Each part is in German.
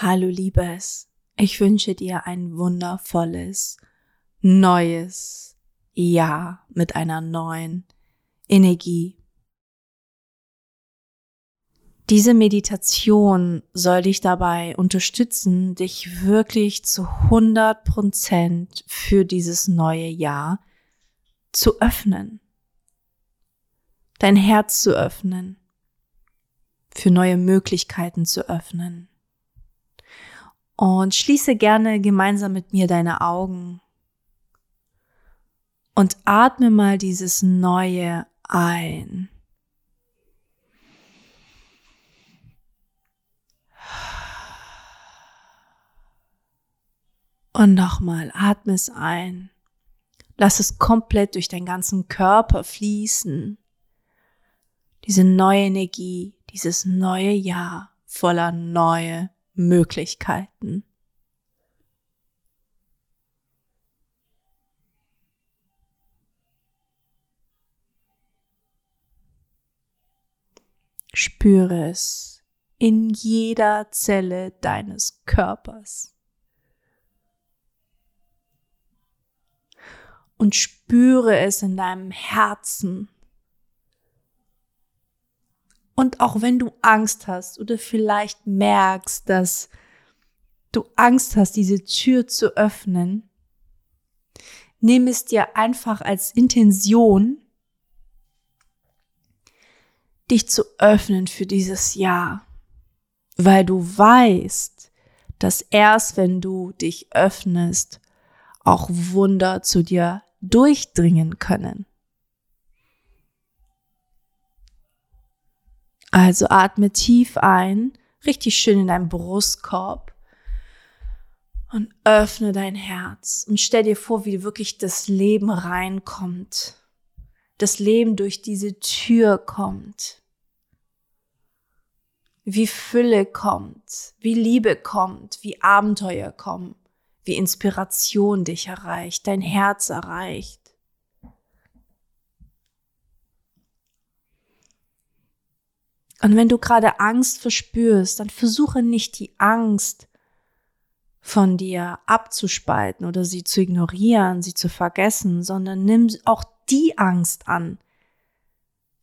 Hallo Liebes, ich wünsche dir ein wundervolles, neues Jahr mit einer neuen Energie. Diese Meditation soll dich dabei unterstützen, dich wirklich zu 100 Prozent für dieses neue Jahr zu öffnen. Dein Herz zu öffnen, für neue Möglichkeiten zu öffnen und schließe gerne gemeinsam mit mir deine Augen und atme mal dieses Neue ein. Und nochmal, atme es ein. Lass es komplett durch deinen ganzen Körper fließen. Diese neue Energie, dieses neue Jahr voller neue Möglichkeiten. Spüre es in jeder Zelle deines Körpers. Und spüre es in deinem Herzen. Und auch wenn du Angst hast oder vielleicht merkst, dass du Angst hast, diese Tür zu öffnen, nimm es dir einfach als Intention, dich zu öffnen für dieses Jahr, weil du weißt, dass erst wenn du dich öffnest, auch Wunder zu dir durchdringen können. Also atme tief ein, richtig schön in deinen Brustkorb und öffne dein Herz und stell dir vor, wie wirklich das Leben reinkommt. Das Leben durch diese Tür kommt. Wie Fülle kommt, wie Liebe kommt, wie Abenteuer kommen, wie Inspiration dich erreicht, dein Herz erreicht. Und wenn du gerade Angst verspürst, dann versuche nicht die Angst von dir abzuspalten oder sie zu ignorieren, sie zu vergessen, sondern nimm auch die Angst an.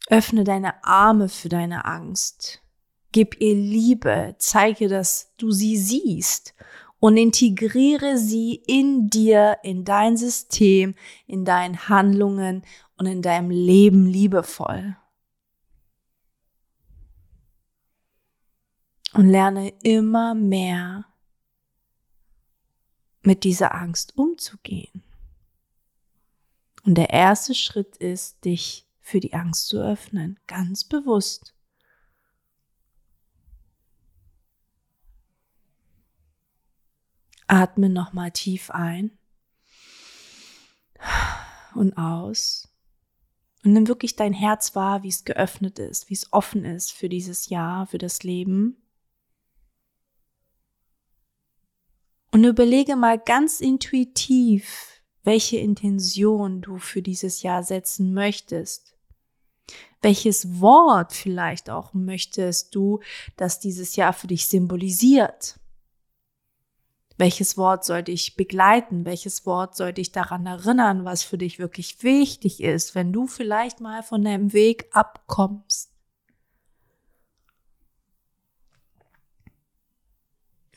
Öffne deine Arme für deine Angst. Gib ihr Liebe, zeige, dass du sie siehst und integriere sie in dir, in dein System, in deinen Handlungen und in deinem Leben liebevoll. Und lerne immer mehr mit dieser Angst umzugehen. Und der erste Schritt ist, dich für die Angst zu öffnen, ganz bewusst. Atme nochmal tief ein und aus. Und nimm wirklich dein Herz wahr, wie es geöffnet ist, wie es offen ist für dieses Jahr, für das Leben. Und überlege mal ganz intuitiv, welche Intention du für dieses Jahr setzen möchtest. Welches Wort vielleicht auch möchtest du, dass dieses Jahr für dich symbolisiert? Welches Wort soll dich begleiten? Welches Wort soll dich daran erinnern, was für dich wirklich wichtig ist, wenn du vielleicht mal von deinem Weg abkommst?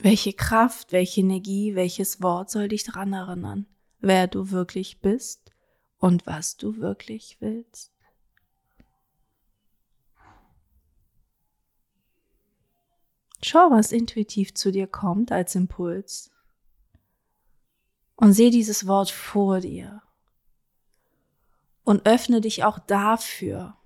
Welche Kraft, welche Energie, welches Wort soll dich daran erinnern, wer du wirklich bist und was du wirklich willst? Schau, was intuitiv zu dir kommt als Impuls. Und seh dieses Wort vor dir. Und öffne dich auch dafür,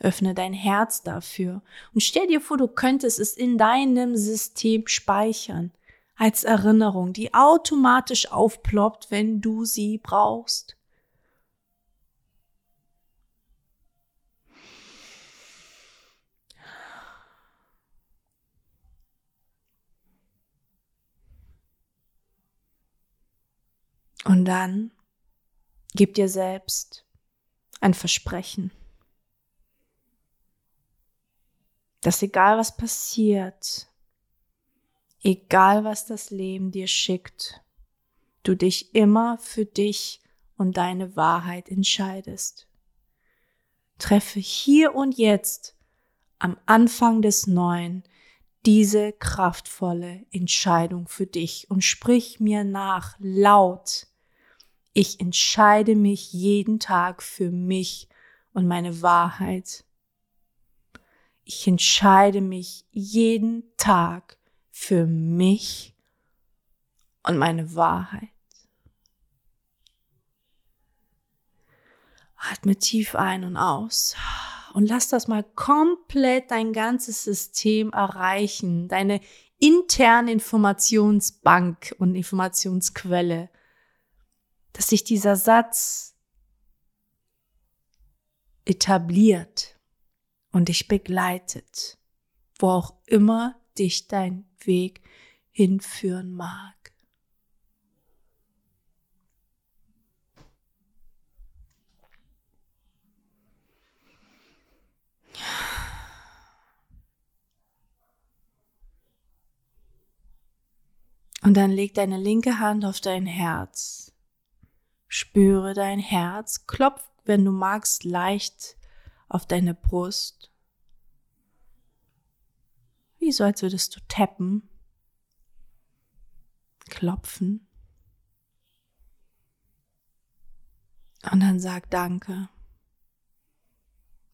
Öffne dein Herz dafür. Und stell dir vor, du könntest es in deinem System speichern. Als Erinnerung, die automatisch aufploppt, wenn du sie brauchst. Und dann gib dir selbst ein Versprechen dass egal was passiert, egal was das Leben dir schickt, du dich immer für dich und deine Wahrheit entscheidest. Treffe hier und jetzt am Anfang des Neuen diese kraftvolle Entscheidung für dich und sprich mir nach laut. Ich entscheide mich jeden Tag für mich und meine Wahrheit. Ich entscheide mich jeden Tag für mich und meine Wahrheit. Atme tief ein und aus und lass das mal komplett dein ganzes System erreichen, deine interne Informationsbank und Informationsquelle, dass sich dieser Satz etabliert und dich begleitet, wo auch immer dich dein Weg hinführen mag. Und dann leg deine linke Hand auf dein Herz. Spüre dein Herz, klopf, wenn du magst, leicht auf deine Brust. Wie so, als würdest du tappen, klopfen. Und dann sag Danke.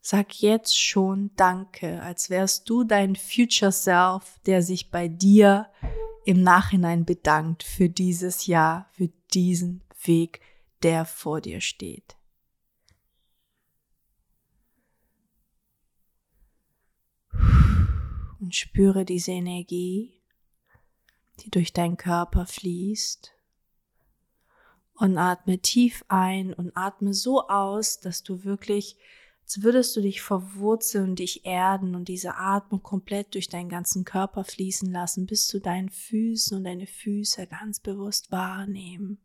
Sag jetzt schon Danke, als wärst du dein Future Self, der sich bei dir im Nachhinein bedankt für dieses Jahr, für diesen Weg, der vor dir steht. Und spüre diese Energie, die durch deinen Körper fließt. Und atme tief ein und atme so aus, dass du wirklich als würdest du dich verwurzeln und dich erden und diese Atmung komplett durch deinen ganzen Körper fließen lassen, bis zu deinen Füßen und deine Füße ganz bewusst wahrnehmen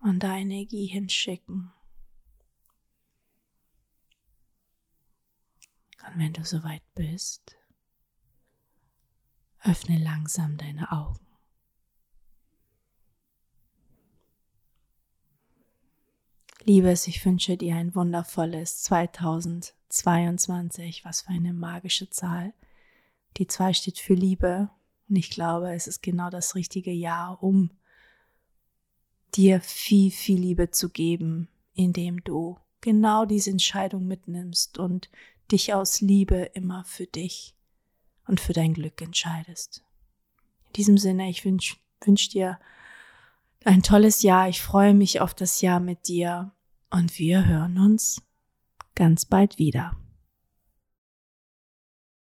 und da Energie hinschicken. Und wenn du soweit bist, öffne langsam deine Augen. Liebes, ich wünsche dir ein wundervolles 2022. Was für eine magische Zahl. Die 2 steht für Liebe und ich glaube, es ist genau das richtige Jahr, um dir viel, viel Liebe zu geben, indem du genau diese Entscheidung mitnimmst und dich aus Liebe immer für dich und für dein Glück entscheidest. In diesem Sinne, ich wünsche wünsch dir ein tolles Jahr. Ich freue mich auf das Jahr mit dir und wir hören uns ganz bald wieder.